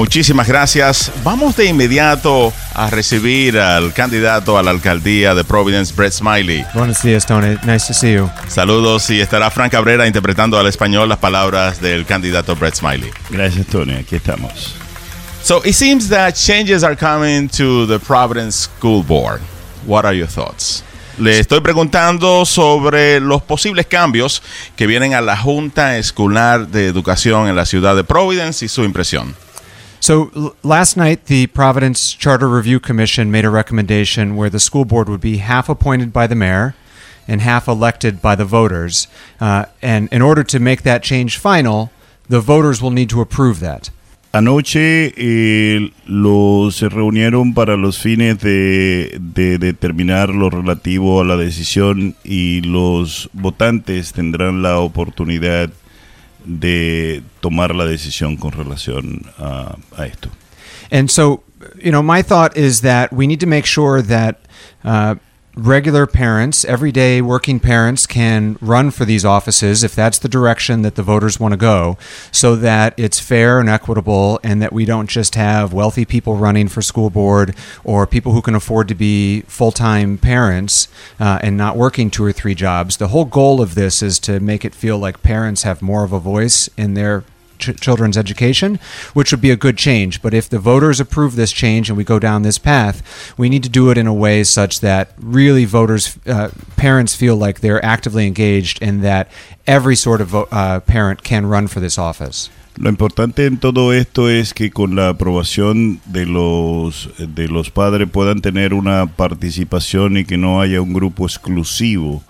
Muchísimas gracias. Vamos de inmediato a recibir al candidato a la alcaldía de Providence, Brett Smiley. Buenos días, Tony. Nice to see you. Saludos y estará Frank Cabrera interpretando al español las palabras del candidato Brett Smiley. Gracias, Tony. Aquí estamos. So it seems that changes are coming to the Providence School Board. What are your thoughts? Le estoy preguntando sobre los posibles cambios que vienen a la Junta Escolar de Educación en la ciudad de Providence y su impresión. So l- last night, the Providence Charter Review Commission made a recommendation where the school board would be half appointed by the mayor and half elected by the voters. Uh, and in order to make that change final, the voters will need to approve that. Anoche eh, los reunieron para los fines de, de determinar lo relativo a la decisión y los votantes tendrán la oportunidad de tomar la decisión con relación a, esto. And so, you know, my thought is that we need to make sure that uh, regular parents, everyday working parents, can run for these offices if that's the direction that the voters want to go, so that it's fair and equitable, and that we don't just have wealthy people running for school board or people who can afford to be full time parents uh, and not working two or three jobs. The whole goal of this is to make it feel like parents have more of a voice in their ch- children's education, which would be a good change. But if the voters approve this change and we go down this path, we need to do it in a way such that really voters, uh, parents feel like they're actively engaged and that every sort of uh, parent can run for this office. Lo importante en todo esto es que con la aprobación de los de los padres puedan tener una participación y que no haya un grupo exclusivo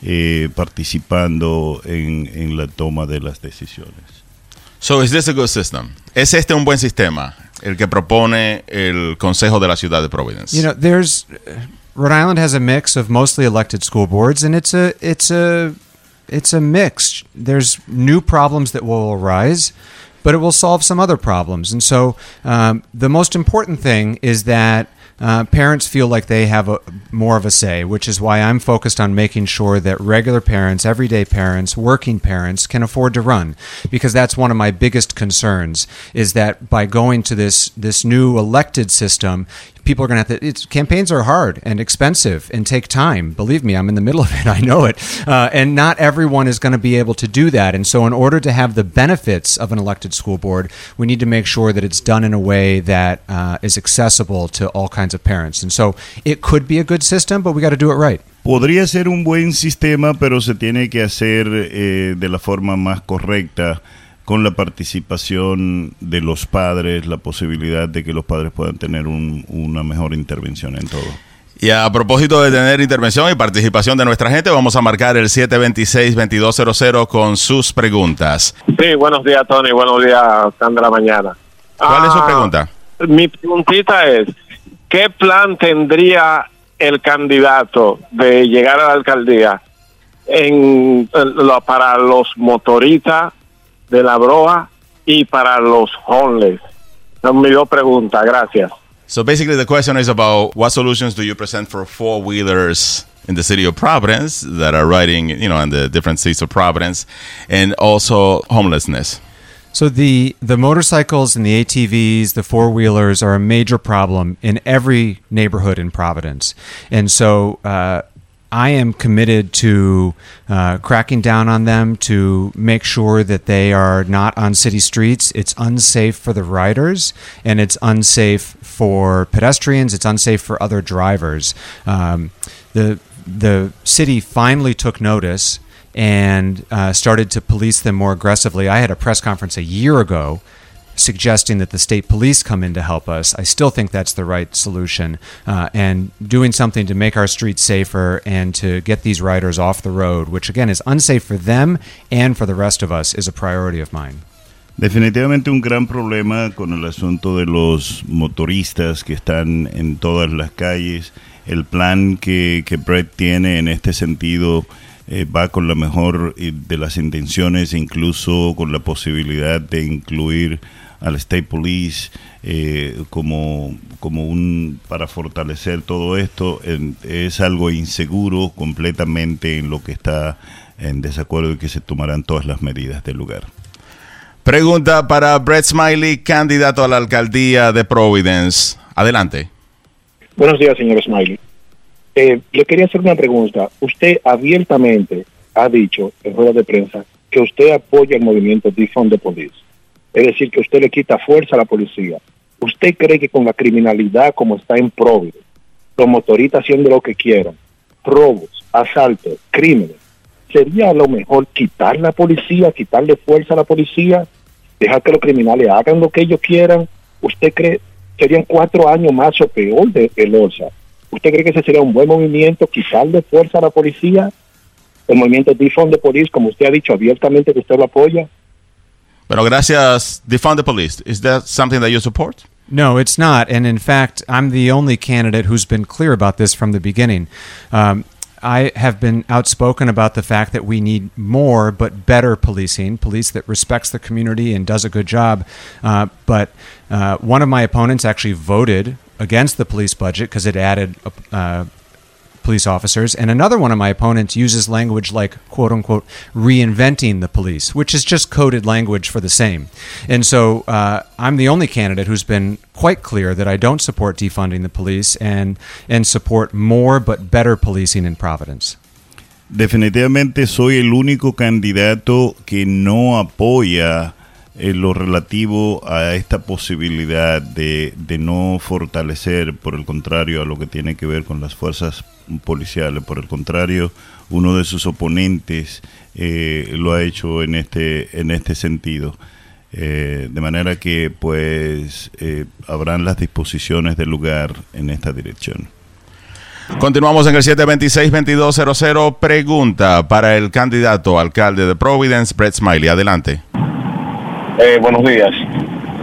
eh, participando en, en la toma de las decisiones. So is this a good system? ¿Es este un buen sistema? El que propone el Consejo de la Ciudad de Providence. You know, there's Rhode Island has a mix of mostly elected school boards, and it's a it's a it's a mix. There's new problems that will arise, but it will solve some other problems. And so, um, the most important thing is that. Uh, parents feel like they have a, more of a say, which is why I'm focused on making sure that regular parents, everyday parents, working parents can afford to run, because that's one of my biggest concerns. Is that by going to this this new elected system, people are going to have to. It's, campaigns are hard and expensive and take time. Believe me, I'm in the middle of it. I know it. Uh, and not everyone is going to be able to do that. And so, in order to have the benefits of an elected school board, we need to make sure that it's done in a way that uh, is accessible to all kinds of parents. And so, it could be a good system, but we got to do it right. Podría ser un buen sistema, pero se tiene que hacer eh, de la forma más correcta, con la participación de los padres, la posibilidad de que los padres puedan tener un- una mejor intervención en todo. Y a propósito de tener intervención y participación de nuestra gente, vamos a marcar el 726-2200 con sus preguntas. Sí, buenos días, Tony. Buenos días, la Mañana. ¿Cuál es su Ah, pregunta? Mi preguntita es, ¿qué plan tendría el candidato de llegar a la alcaldía en, en lo- para los motoristas de la broa y para los homeless? Son mis dos preguntas. Gracias. So basically the question is about what solutions do you present for four-wheelers in the city of Providence that are riding, you know, in the different cities of Providence and also homelessness. So the the motorcycles and the ATVs, the four wheelers, are a major problem in every neighborhood in Providence, and so. Uh, I am committed to uh, cracking down on them to make sure that they are not on city streets. It's unsafe for the riders and it's unsafe for pedestrians. It's unsafe for other drivers. Um, the the city finally took notice and uh, started to police them more aggressively. I had a press conference a year ago suggesting that the state police come in to help us. I still think that's the right solution. Uh, and doing something to make our streets safer and to get these riders off the road, which again is unsafe for them and for the rest of us, is a priority of mine. Definitivamente un gran problema con el asunto de los motoristas que están en todas las calles. El plan que, que Brett tiene en este sentido eh, va con la mejor eh, de las intenciones, incluso con la posibilidad de incluir al State Police eh, como, como un para fortalecer todo esto en- es algo inseguro completamente en lo que está en desacuerdo y que se tomarán todas las medidas del lugar. Pregunta para Brett Smiley, candidato a la alcaldía de Providence. Adelante. Buenos días, señor Smiley. Eh, le quería hacer una pregunta. Usted abiertamente ha dicho en rueda de prensa que usted apoya el movimiento Defund the Police. Es decir, que usted le quita fuerza a la policía. ¿Usted cree que con la criminalidad como está en Providence, los motoristas haciendo lo que quieran, robos, asaltos, crímenes, sería lo mejor quitar la policía, quitarle fuerza a la policía, dejar que los criminales hagan lo que ellos quieran? ¿Usted cree serían cuatro años más o peor de el OSA? ¿Usted cree que ese sería un buen movimiento, quitarle fuerza a la policía? El movimiento Defund the Police, como usted ha dicho abiertamente que usted lo apoya. Bueno, gracias. Defund the Police. Is that something that you support? No, it's not. And in fact, I'm the only candidate who's been clear about this from the beginning. Um, I have been outspoken about the fact that we need more but better policing, police that respects the community and does a good job. Uh, but uh, one of my opponents actually voted against the police budget because it added uh, police officers. And another one of my opponents uses language like, quote unquote, reinventing the police, which is just coded language for the same. And so uh, I'm the only candidate who's been quite clear that I don't support defunding the police and, and support more but better policing in Providence. Definitivamente soy el único candidato que no apoya en lo relativo a esta posibilidad de, de, no fortalecer, por el contrario, a lo que tiene que ver con las fuerzas policiales. Por el contrario, uno de sus oponentes eh, lo ha hecho en este, en este sentido. Eh, de manera que pues eh, habrán las disposiciones del lugar en esta dirección. Continuamos en el 726-2200. Pregunta para el candidato alcalde de Providence, Brett Smiley. Adelante. Eh, buenos días.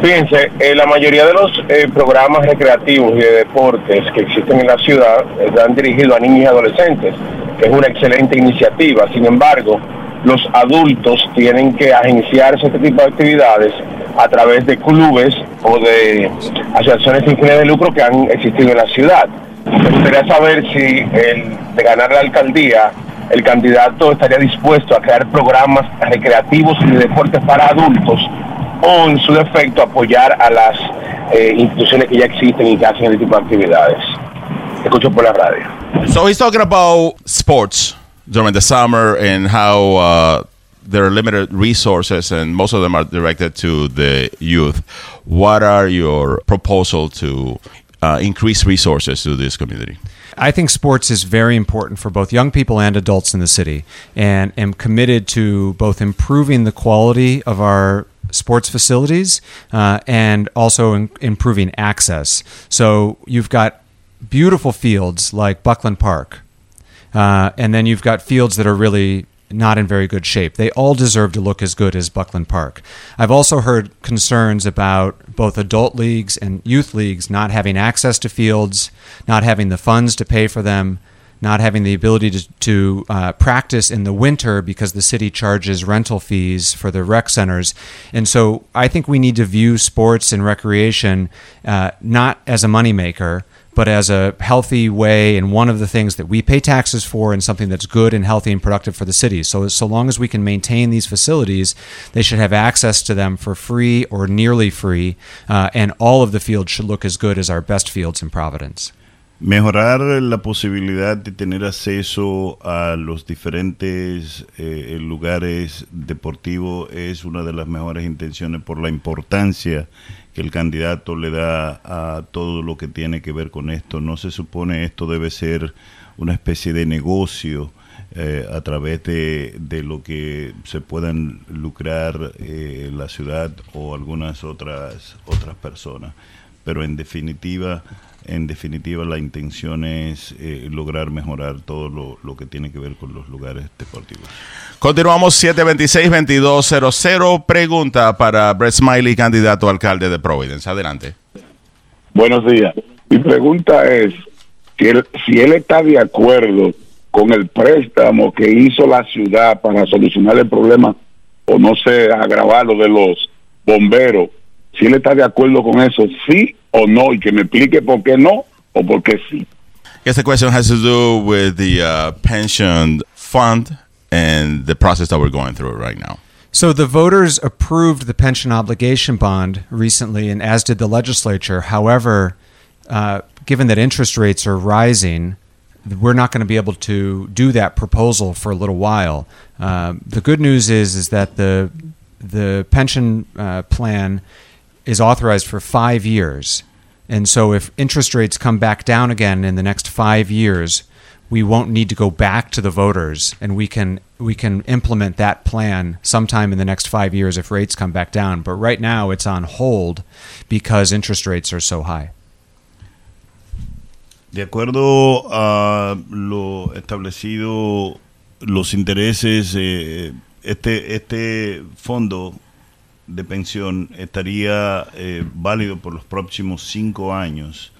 Fíjense, eh, la mayoría de los eh, programas recreativos y de deportes que existen en la ciudad están dirigidos a niños y adolescentes, que es una excelente iniciativa. Sin embargo, los adultos tienen que agenciarse este tipo de actividades a través de clubes o de asociaciones sin fines de lucro que han existido en la ciudad. Me gustaría saber si el, de ganar la alcaldía el candidato estaría dispuesto a crear programas recreativos y de deportes para adultos o en su defecto apoyar a las eh, instituciones que ya existen y que hacen este tipo de actividades. Escucho por la radio. So he's talking about sports during the summer and how uh, there are limited resources and most of them are directed to the youth. What are your proposal to uh, increase resources to this community? I think sports is very important for both young people and adults in the city, and am committed to both improving the quality of our sports facilities uh, and also in, improving access. So you've got beautiful fields like Bucklin Park, uh, and then you've got fields that are really not in very good shape. They all deserve to look as good as Bucklin Park. I've also heard concerns about both adult leagues and youth leagues not having access to fields, not having the funds to pay for them, not having the ability to, to uh, practice in the winter because the city charges rental fees for the rec centers. And so I think we need to view sports and recreation uh, not as a moneymaker but as a healthy way and one of the things that we pay taxes for and something that's good and healthy and productive for the city. So so long as we can maintain these facilities, they should have access to them for free or nearly free, uh, and all of the fields should look as good as our best fields in Providence. Mejorar la posibilidad de tener acceso a los diferentes eh, lugares deportivos es una de las mejores intenciones por la importancia que el candidato le da a todo lo que tiene que ver con esto. No se supone esto debe ser una especie de negocio eh, a través de, de, lo que se puedan lucrar eh, la ciudad o algunas otras otras personas. Pero en definitiva en definitiva la intención es eh, lograr mejorar todo lo, lo, que tiene que ver con los lugares deportivos. Continuamos 726-2200. Pregunta para Brett Smiley, candidato a alcalde de Providence. Adelante. Buenos días. Mi pregunta es si él, si él está de acuerdo con el préstamo que hizo la ciudad para solucionar el problema o no sé, agravarlo de los bomberos si él está de acuerdo con eso, sí o no, y que me explique por qué no o por qué sí. Yes, the question has to do with the uh, pension fund and the process that we're going through right now. So the voters approved the pension obligation bond recently, and as did the legislature. However, uh, given that interest rates are rising, we're not going to be able to do that proposal for a little while. Uh, the good news is is that the the pension uh, plan is authorized for five years, and so if interest rates come back down again in the next five years, we won't need to go back to the voters, and we can we can implement that plan sometime in the next five years if rates come back down. But right now, it's on hold because interest rates are so high. De acuerdo a lo establecido, los intereses, eh, este, este fondo de pensión estaría eh, válido por los próximos cinco años.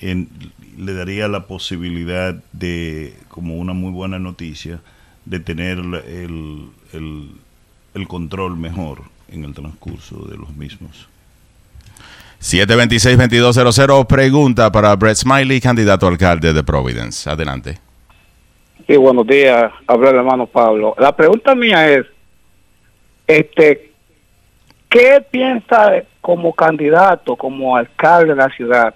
En, le daría la posibilidad de, como una muy buena noticia, de tener el, el, el control mejor en el transcurso de los mismos. 726-2200, pregunta para Brett Smiley, candidato a alcalde de Providence. Adelante. Sí, buenos días. Habla el hermano Pablo. La pregunta mía es, este, ¿qué piensa como candidato, como alcalde de la ciudad,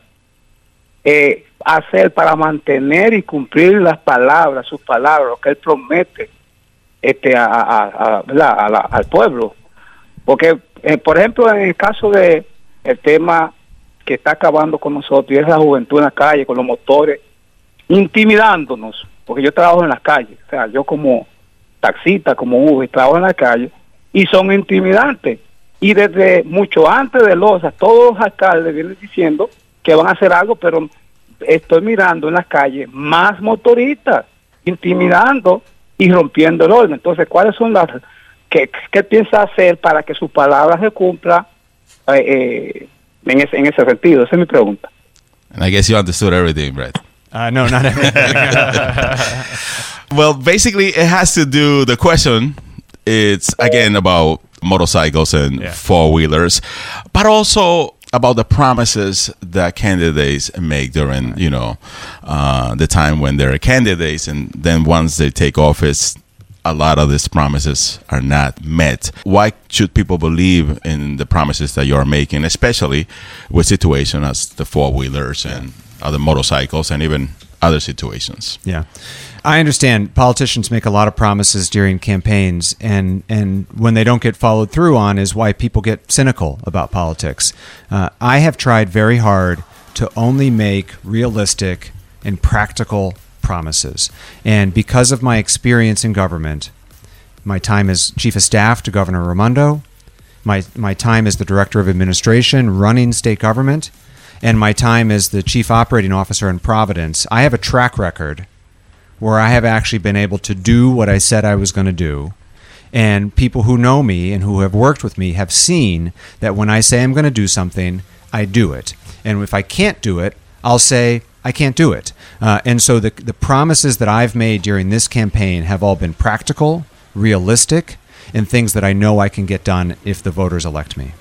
eh, hacer para mantener y cumplir las palabras, sus palabras, lo que él promete este, a, a, la, al pueblo? Porque, eh, por ejemplo, en el caso de el tema que está acabando con nosotros y es la juventud en la calle, con los motores, intimidándonos, porque yo trabajo en las calles, o sea, yo como taxista, como Uber, trabajo en la calle, y son intimidantes. Y desde mucho antes de Loza, todos los alcaldes vienen diciendo que van a hacer algo, pero estoy mirando en las calles más motoristas, intimidando y rompiendo el orden. Entonces, ¿cuáles son las... ¿Qué, qué piensa hacer para que su palabra se cumpla eh, en, ese, en ese sentido? Esa es mi pregunta. And I guess you understood everything, Brett. Uh, no, not everything. well, basically, it has to do. The question, it's again about motorcycles and Yeah. four wheelers, but also about the promises that candidates make during, you know, uh, the time when they're candidates, and then once they take office. A lot of these promises are not met. Why should people believe in the promises that you are making, especially with situations as the four wheelers and other motorcycles and even other situations? Yeah. I understand politicians make a lot of promises during campaigns and and when they don't get followed through on is why people get cynical about politics. Uh, I have tried very hard to only make realistic and practical promises. And because of my experience in government, my time as chief of staff to Governor Raimondo, my my time as the director of administration running state government, and my time as the chief operating officer in Providence, I have a track record where I have actually been able to do what I said I was going to do. And people who know me and who have worked with me have seen that when I say I'm going to do something, I do it. And if I can't do it, I'll say I can't do it. Uh, and so the, the promises that I've made during this campaign have all been practical, realistic, and things that I know I can get done if the voters elect me.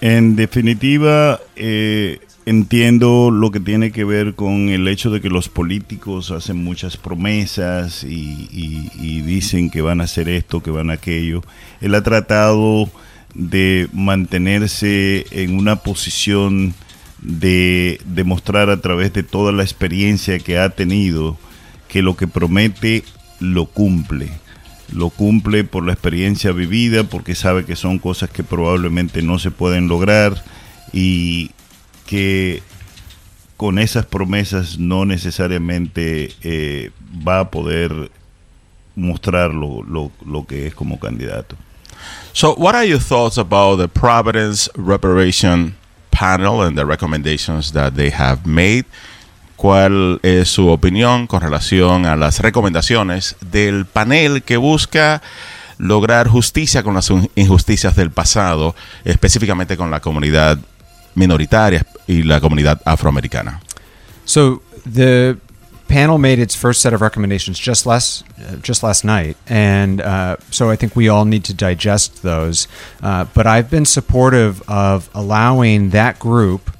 En definitiva, eh, entiendo lo que tiene que ver con el hecho de que los políticos hacen muchas promesas y, dicen que van a hacer esto, que van a aquello. Él ha tratado de mantenerse en una posición de demostrar a través de toda la experiencia que ha tenido que lo que promete lo cumple. Lo cumple por la experiencia vivida, porque sabe que son cosas que probablemente no se pueden lograr y que con esas promesas no necesariamente eh, va a poder mostrar lo, lo- lo que es como candidato. So, what are your thoughts about the Providence Reparation Panel and the recommendations that they have made? ¿Cuál es su opinión con relación a las recomendaciones del panel que busca lograr justicia con las injusticias del pasado, específicamente con la comunidad minoritaria y la comunidad afroamericana? So the panel made its first set of recommendations just last uh, just last night, and uh, so I think we all need to digest those. Uh, but I've been supportive of allowing that group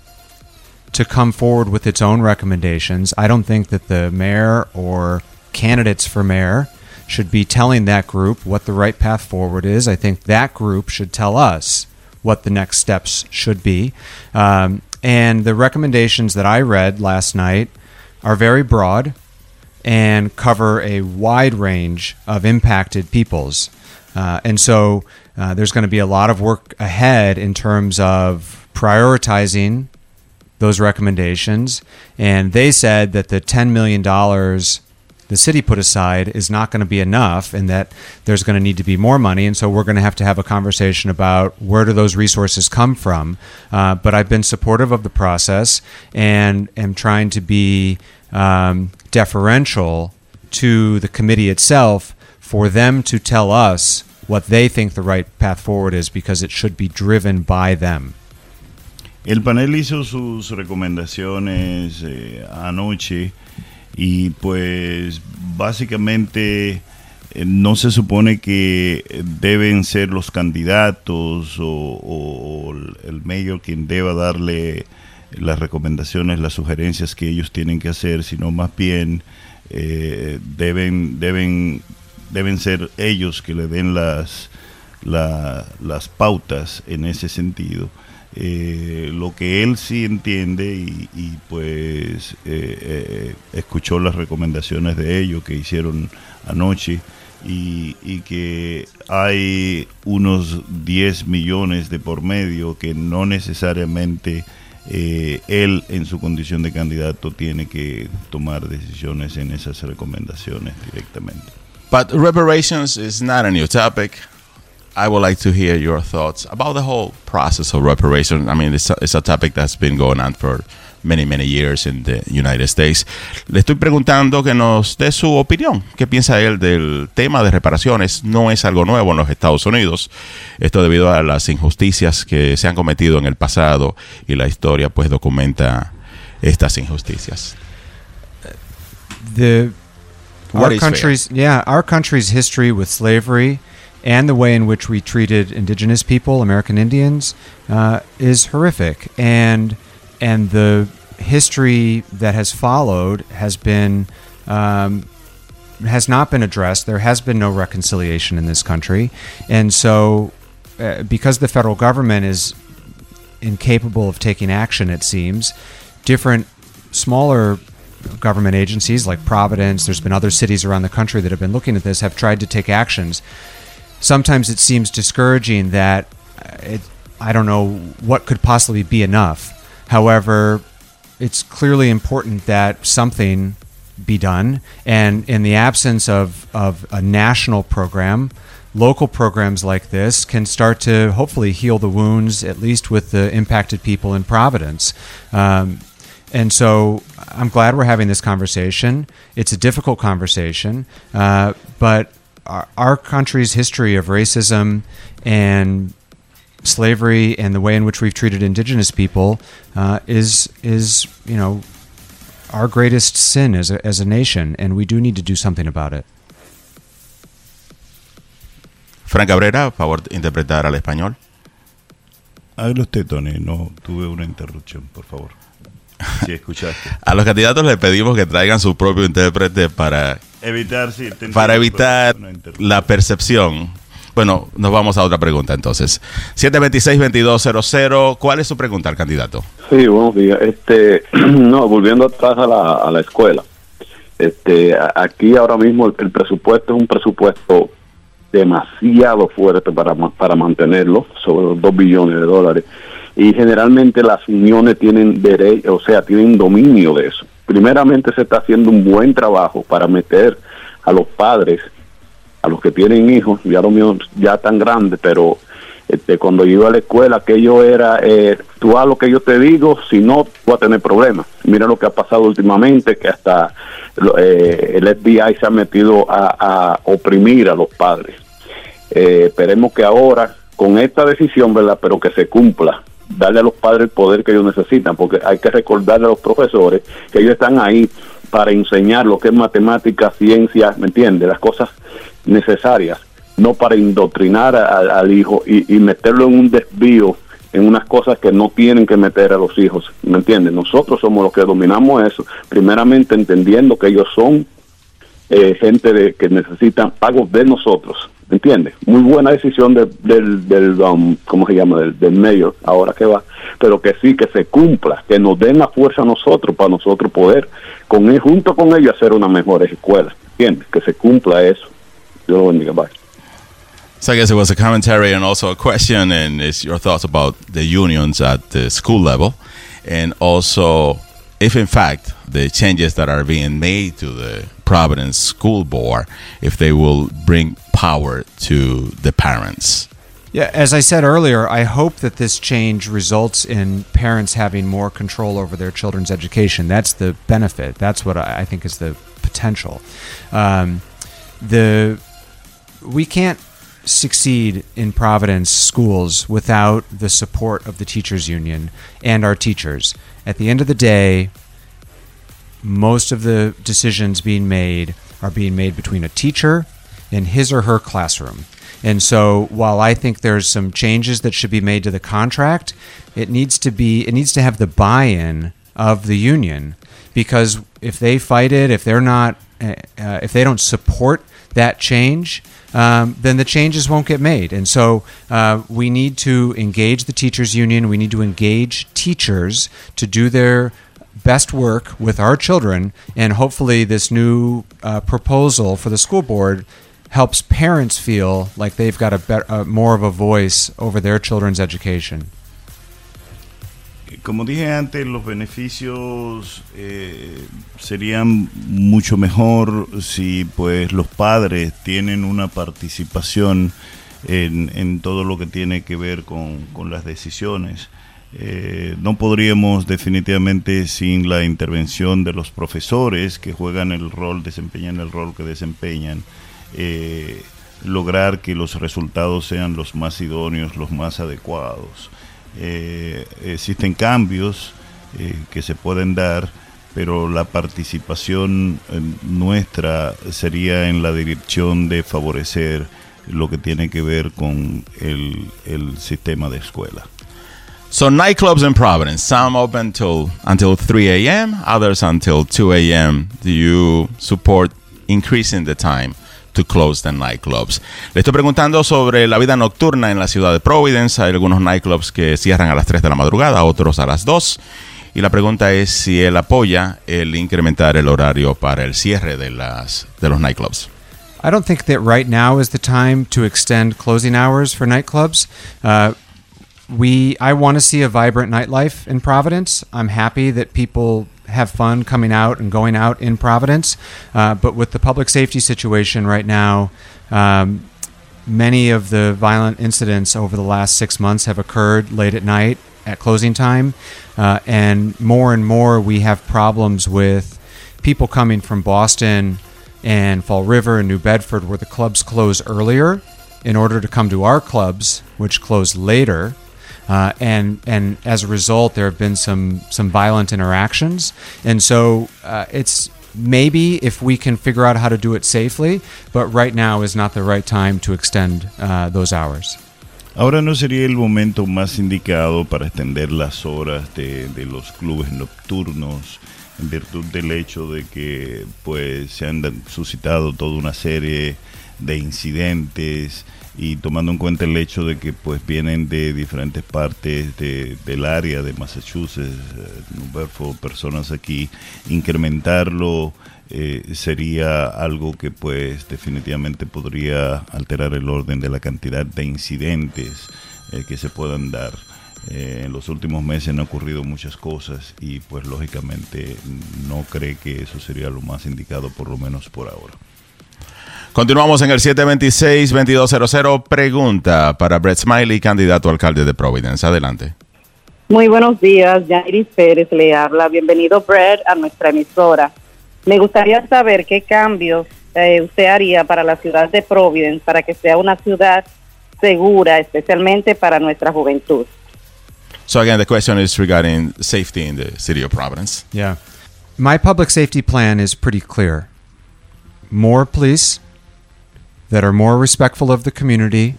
to come forward with its own recommendations. I don't think that the mayor or candidates for mayor should be telling that group what the right path forward is. I think that group should tell us what the next steps should be. Um, and the recommendations that I read last night are very broad and cover a wide range of impacted peoples. Uh, and so uh, there's going to be a lot of work ahead in terms of prioritizing those recommendations. And they said that the $10 million the city put aside is not going to be enough and that there's going to need to be more money. And so we're going to have to have a conversation about where do those resources come from. Uh, but I've been supportive of the process and am trying to be um, deferential to the committee itself for them to tell us what they think the right path forward is because it should be driven by them. El panel hizo sus recomendaciones eh, anoche y pues básicamente eh, no se supone que deben ser los candidatos o, el mayor quien deba darle las recomendaciones, las sugerencias que ellos tienen que hacer, sino más bien eh, deben, deben, deben ser ellos que le den las, la, las pautas en ese sentido. Eh, lo que él sí entiende y, pues eh, eh, escuchó las recomendaciones de ellos que hicieron anoche y, que hay unos 10 millones de por medio que no necesariamente él en su condición de candidato tiene que tomar decisiones en esas recomendaciones directamente. But reparations is not a new topic. I would like to hear your thoughts about the whole process of reparation. I mean, it's a, it's a topic that's been going on for many, many years in the United States. Le estoy preguntando que nos dé su opinión. ¿Qué piensa él del tema de reparaciones? No es algo nuevo en los Estados Unidos. Esto debido a las injusticias que se han cometido en el pasado y la historia pues documenta estas injusticias. The our country's yeah, our country's history with slavery and the way in which we treated indigenous people, American Indians, uh, is horrific. And and the history that has followed has been um, has not been addressed. There has been no reconciliation in this country, and so uh, because the federal government is incapable of taking action, it seems different smaller government agencies like Providence, there's been other cities around the country that have been looking at this, have tried to take actions. Sometimes it seems discouraging that uh, it, I don't know what could possibly be enough. However, it's clearly important that something be done. And in the absence of, of a national program, local programs like this can start to hopefully heal the wounds, at least with the impacted people in Providence. Um, and so I'm glad we're having this conversation. It's a difficult conversation, uh, but our, our country's history of racism and slavery and the way in which we've treated indigenous people uh, is is you know our greatest sin as a, as a nation, and we do need to do something about it. Frank Cabrera, favor, interpretar al español. Hágalo usted, Tony. No tuve una interrupción, por favor. Si escuchaste. A los candidatos les pedimos que traigan su propio intérprete para, Evitar, sí. para evitar la percepción. Bueno, nos vamos a otra pregunta entonces. 726-2200, ¿cuál es su pregunta al candidato? Sí, buenos días. Este, no, volviendo atrás a la, a la escuela. Este, aquí ahora mismo el, el presupuesto es un presupuesto demasiado fuerte para, para mantenerlo, sobre los 2 billones de dólares. Y generalmente las uniones tienen derecho, o sea, tienen dominio de eso. Primeramente se está haciendo un buen trabajo para meter a los padres, a los que tienen hijos, ya los míos ya tan grandes, pero este, cuando yo iba a la escuela, aquello era, eh, tú haz lo que yo te digo, si no, tú vas a tener problemas. Mira lo que ha pasado últimamente, que hasta eh, el FBI se ha metido a, a oprimir a los padres. Eh, esperemos que ahora, con esta decisión, ¿verdad? Pero que se cumpla, darle a los padres el poder que ellos necesitan, porque hay que recordarle a los profesores que ellos están ahí para enseñar lo que es matemática, ciencia, ¿me entiendes? Las cosas necesarias, no para indoctrinar al hijo y, y meterlo en un desvío, en unas cosas que no tienen que meter a los hijos, ¿me entiendes? Nosotros somos los que dominamos eso, primeramente entendiendo que ellos son eh, gente de, que necesitan pagos de nosotros. ¿Entiendes? Muy buena decisión de- del, del um, ¿cómo se llama? Del, del mayor, ahora que va, pero que sí, que se cumpla, que nos den la fuerza nosotros para nosotros poder, con él, junto con ellos, hacer una mejor escuela. ¿Entiendes? Que se cumpla eso. Dios lo bendiga. Bye. So I guess it was a commentary and also a question, and it's your thoughts about the unions at the school level, and also if in fact the changes that are being made to the Providence School Board, if they will bring power to the parents. Yeah, as I said earlier, I hope that this change results in parents having more control over their children's education. That's the benefit. That's what I think is the potential. Um, the we can't succeed in Providence schools without the support of the teachers union and our teachers. At the end of the day, most of the decisions being made are being made between a teacher and his or her classroom. And so while I think there's some changes that should be made to the contract, it needs to be it needs to have the buy-in of the union because if they fight it, if they're not uh, if they don't support that change, um, then the changes won't get made. And so uh, we need to engage the teachers union. We need to engage teachers to do their best work with our children. And hopefully, this new uh, proposal for the school board helps parents feel like they've got a better, uh, more of a voice over their children's education. Como dije antes, los beneficios eh, serían mucho mejor si pues los padres tienen una participación en, en todo lo que tiene que ver con, con las decisiones. Eh, no podríamos definitivamente sin la intervención de los profesores que juegan el rol, desempeñan el rol que desempeñan, eh, lograr que los resultados sean los más idóneos, los más adecuados. Eh, existen cambios que se pueden dar, pero la participación nuestra sería en la dirección de favorecer lo que tiene que ver con el sistema de escuela. So nightclubs in Providence, some open till until 3 a.m., others until 2 a.m. Do you support increasing the time to close the nightclubs? Le estoy preguntando sobre la vida nocturna en la ciudad de Providence. Hay algunos nightclubs que cierran a las 3 de la madrugada, otros a las 2. Y la pregunta es si él apoya el incrementar el horario para el cierre de, las, de los nightclubs. I don't think that right now is the time to extend closing hours for nightclubs. Uh, we, I want to see a vibrant nightlife in Providence. I'm happy that people have fun coming out and going out in Providence, uh, but with the public safety situation right now, um, many of the violent incidents over the last six months have occurred late at night at closing time, uh, and more and more we have problems with people coming from Boston and Fall River and New Bedford, where the clubs close earlier, in order to come to our clubs, which close later. Uh, and and as a result, there have been some some violent interactions, and so uh, it's maybe if we can figure out how to do it safely, but right now is not the right time to extend uh, those hours. Ahora no sería el momento más indicado para extender las horas de, de los clubes nocturnos en virtud del hecho de que pues se han suscitado toda una serie de incidentes y tomando en cuenta el hecho de que pues vienen de diferentes partes de, del área de Massachusetts, eh, New Bedford, personas aquí, incrementarlo eh, sería algo que pues definitivamente podría alterar el orden de la cantidad de incidentes eh, que se puedan dar. Eh, en los últimos meses han ocurrido muchas cosas y pues lógicamente no cree que eso sería lo más indicado por lo menos por ahora. Continuamos en el 726-2200. Pregunta para Brett Smiley, candidato a alcalde de Providence. Adelante. Muy buenos días, Janiris Pérez le habla. Bienvenido, Brad, a nuestra emisora. Me gustaría saber qué cambios eh, usted haría para la ciudad de Providence para que sea una ciudad segura, especialmente para nuestra juventud. So again, the question is regarding safety in the city of Providence. Yeah. My public safety plan is pretty clear. More police that are more respectful of the community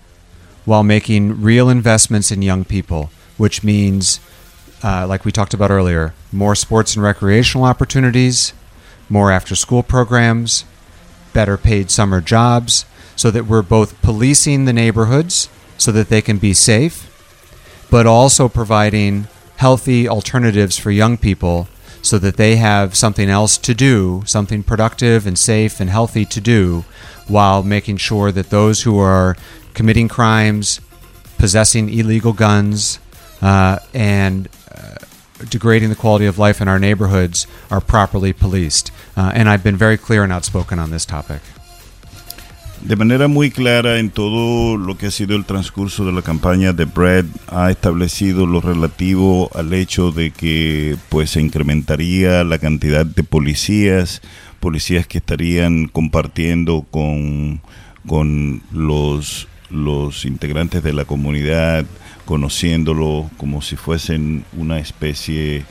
while making real investments in young people, which means, uh, like we talked about earlier, more sports and recreational opportunities, more after school programs, better paid summer jobs so that we're both policing the neighborhoods so that they can be safe, but also providing healthy alternatives for young people so that they have something else to do, something productive and safe and healthy to do, while making sure that those who are committing crimes, possessing illegal guns, uh, and uh, degrading the quality of life in our neighborhoods are properly policed. Uh, and I've been very clear and outspoken on this topic. De manera muy clara en todo lo que ha sido el transcurso de la campaña de Brad ha establecido lo relativo al hecho de que pues se incrementaría la cantidad de policías, policías que estarían compartiendo con, con los, los integrantes de la comunidad, conociéndolo como si fuesen una especie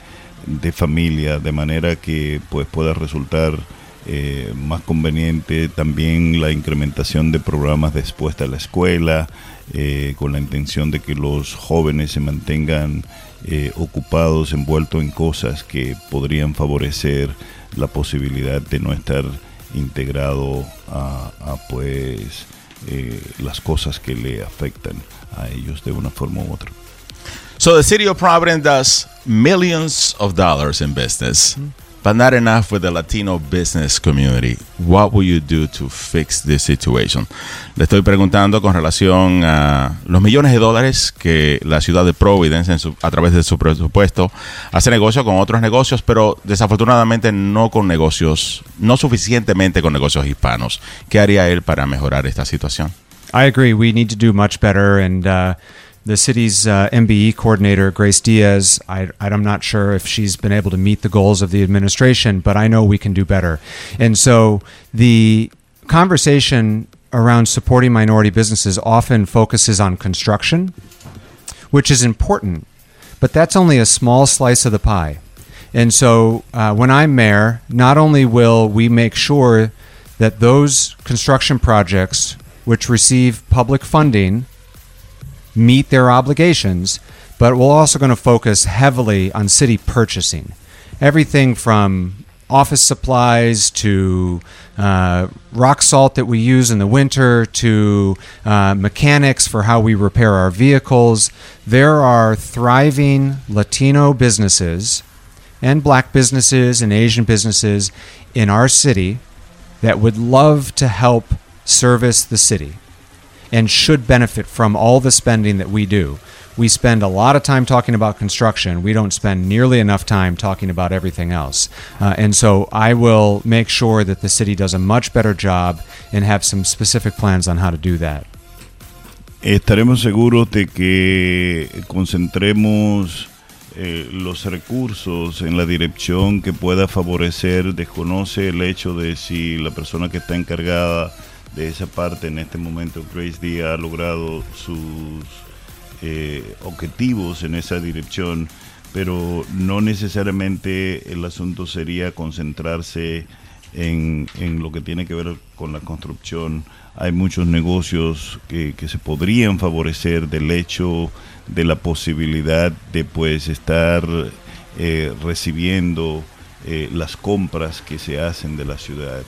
de familia, de manera que pues pueda resultar eh, más conveniente también la incrementación de programas después de la escuela, eh, con la intención de que los jóvenes se mantengan eh, ocupados, envueltos en cosas que podrían favorecer la posibilidad de no estar integrado a, a pues las cosas que le afectan a ellos de una forma u otra. So the city of Providence does millions of dollars in business. But not enough with the Latino business community. What will you do to fix this situation? Le estoy preguntando con relación a los millones de dólares que la ciudad de Providence, en su, a través de su presupuesto, hace negocio con otros negocios, pero desafortunadamente no con negocios, no suficientemente con negocios hispanos. ¿Qué haría él para mejorar esta situación? I agree. We need to do much better, and uh, the city's uh, MBE coordinator, Grace Diaz, I, I'm not sure if she's been able to meet the goals of the administration, but I know we can do better. And so the conversation around supporting minority businesses often focuses on construction, which is important, but that's only a small slice of the pie. And so uh, when I'm mayor, not only will we make sure that those construction projects which receive public funding meet their obligations, but we're also going to focus heavily on city purchasing. Everything from office supplies to uh, rock salt that we use in the winter to uh, mechanics for how we repair our vehicles. There are thriving Latino businesses and black businesses and Asian businesses in our city that would love to help service the city and should benefit from all the spending that we do. We spend a lot of time talking about construction. We don't spend nearly enough time talking about everything else. Uh, and so I will make sure that the city does a much better job and have some specific plans on how to do that. Estaremos seguros de que concentremos eh, los recursos en la dirección que pueda favorecer, desconoce el hecho de si la persona que está encargada de esa parte en este momento Grace D ha logrado sus eh, objetivos en esa dirección, pero no necesariamente el asunto sería concentrarse en, en, lo que tiene que ver con la construcción. Hay muchos negocios que, que, se podrían favorecer del hecho de la posibilidad de pues estar eh, recibiendo eh, las compras que se hacen de la ciudad.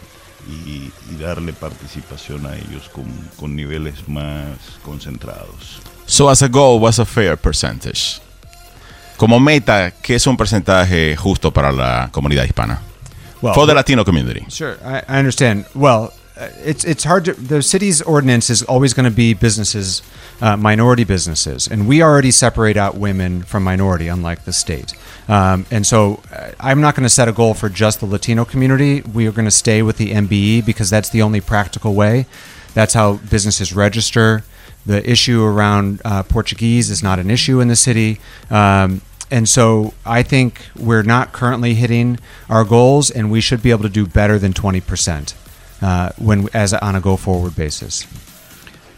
Y, y darle participación a ellos con, con niveles más concentrados. So as a goal, what's a fair percentage? Como meta, ¿qué es un porcentaje justo para la comunidad hispana? Well, For the Latino community. Sure, I, I understand. Well, it's it's hard to the city's ordinance is always going to be businesses, uh, minority businesses, and we already separate out women from minority, unlike the state. Um, and so, uh, I'm not going to set a goal for just the Latino community. We are going to stay with the MBE because that's the only practical way. That's how businesses register. The issue around uh, Portuguese is not an issue in the city. Um, and so I think we're not currently hitting our goals, and we should be able to do better than 20% uh, when as on a go forward basis.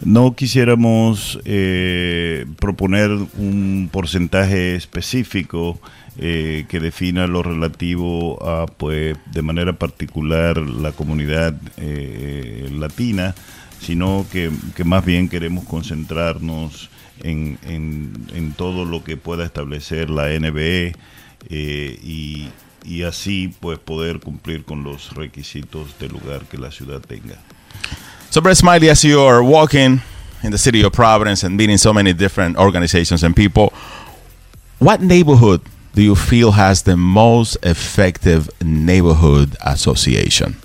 No quisiéramos eh, proponer un porcentaje específico eh, que defina lo relativo a, pues, de manera particular la comunidad eh, latina, sino que, que, más bien queremos concentrarnos en, en, en, todo lo que pueda establecer la NBE y, y así pues poder cumplir con los requisitos del lugar que la ciudad tenga. So, Brett Smiley, as you are walking in the city of Providence and meeting so many different organizations and people, what neighborhood do you feel has the most effective neighborhood association?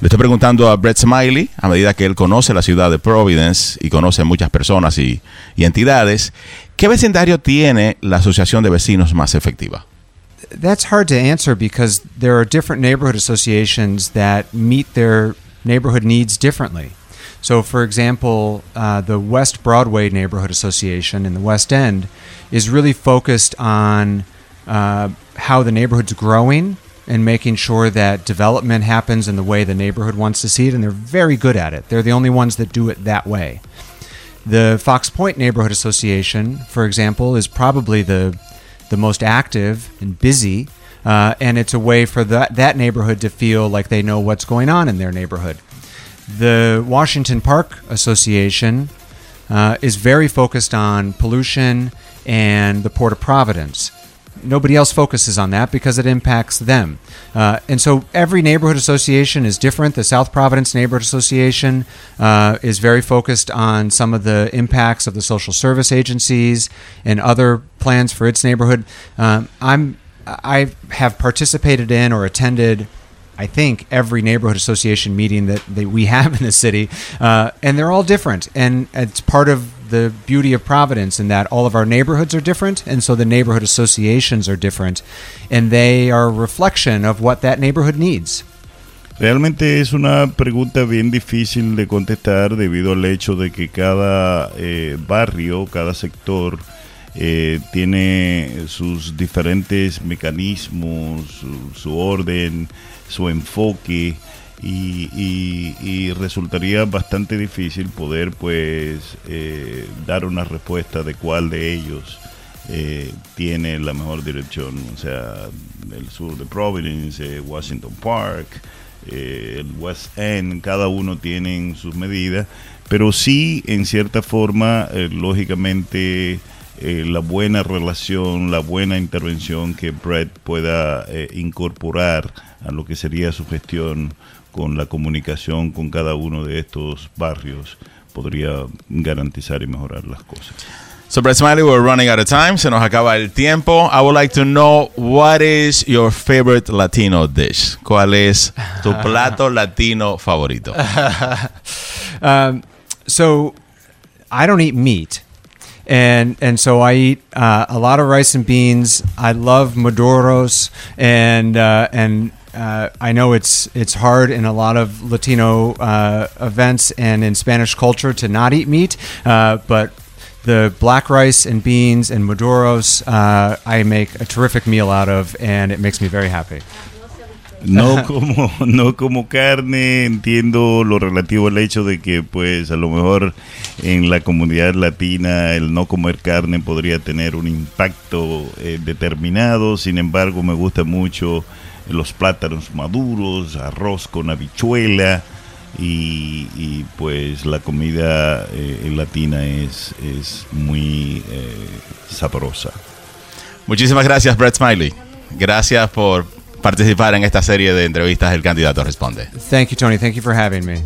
Le estoy preguntando a Brett Smiley, a medida que él conoce la ciudad de Providence y conoce muchas personas y, y entidades, ¿qué vecindario tiene la asociación de vecinos más efectiva? That's hard to answer because there are different neighborhood associations that meet their neighborhood needs differently. So, for example, uh, the West Broadway Neighborhood Association in the West End is really focused on uh, how the neighborhood's growing and making sure that development happens in the way the neighborhood wants to see it, and they're very good at it. They're the only ones that do it that way. The Fox Point Neighborhood Association, for example, is probably the the most active and busy, uh, and it's a way for that that neighborhood to feel like they know what's going on in their neighborhood. The Washington Park Association uh, is very focused on pollution and the Port of Providence. Nobody else focuses on that because it impacts them. Uh, and so every neighborhood association is different. The South Providence Neighborhood Association uh, is very focused on some of the impacts of the social service agencies and other plans for its neighborhood. Um, I'm I have participated in or attended I think every neighborhood association meeting that, that we have in the city, uh, and they're all different. And it's part of the beauty of Providence in that all of our neighborhoods are different, and so the neighborhood associations are different, and they are a reflection of what that neighborhood needs. Realmente es una pregunta bien difícil de contestar debido al hecho de que cada eh, barrio, cada sector eh, tiene sus diferentes mecanismos, su, su orden, su enfoque y, y- y resultaría bastante difícil poder pues eh, dar una respuesta de cuál de ellos eh, tiene la mejor dirección. O sea, el sur de Providence, eh, Washington Park, eh, el West End, cada uno tienen sus medidas, pero sí, en cierta forma, lógicamente, la buena relación, la buena intervención que Brett pueda incorporar a lo que sería su gestión con la comunicación con cada uno de estos barrios podría garantizar y mejorar las cosas. So, Brett Smiley, we're running out of time. Se nos acaba el tiempo. I would like to know what is your favorite Latino dish? ¿Cuál es tu plato latino favorito? um, so I don't eat meat. And and so I eat uh, a lot of rice and beans. I love maduros, and uh, and uh, I know it's it's hard in a lot of Latino uh, events and in Spanish culture to not eat meat, uh, but the black rice and beans and maduros uh, I make a terrific meal out of, and it makes me very happy. No como, no como carne, entiendo lo relativo al hecho de que pues a lo mejor en la comunidad latina el no comer carne podría tener un impacto eh, determinado, sin embargo me gusta mucho los plátanos maduros, arroz con habichuela y, y, pues la comida eh, latina es, es muy eh, sabrosa. Muchísimas gracias, Brett Smiley. Gracias por participar en esta serie de entrevistas El Candidato Responde. Thank you, Tony. Thank you for having me.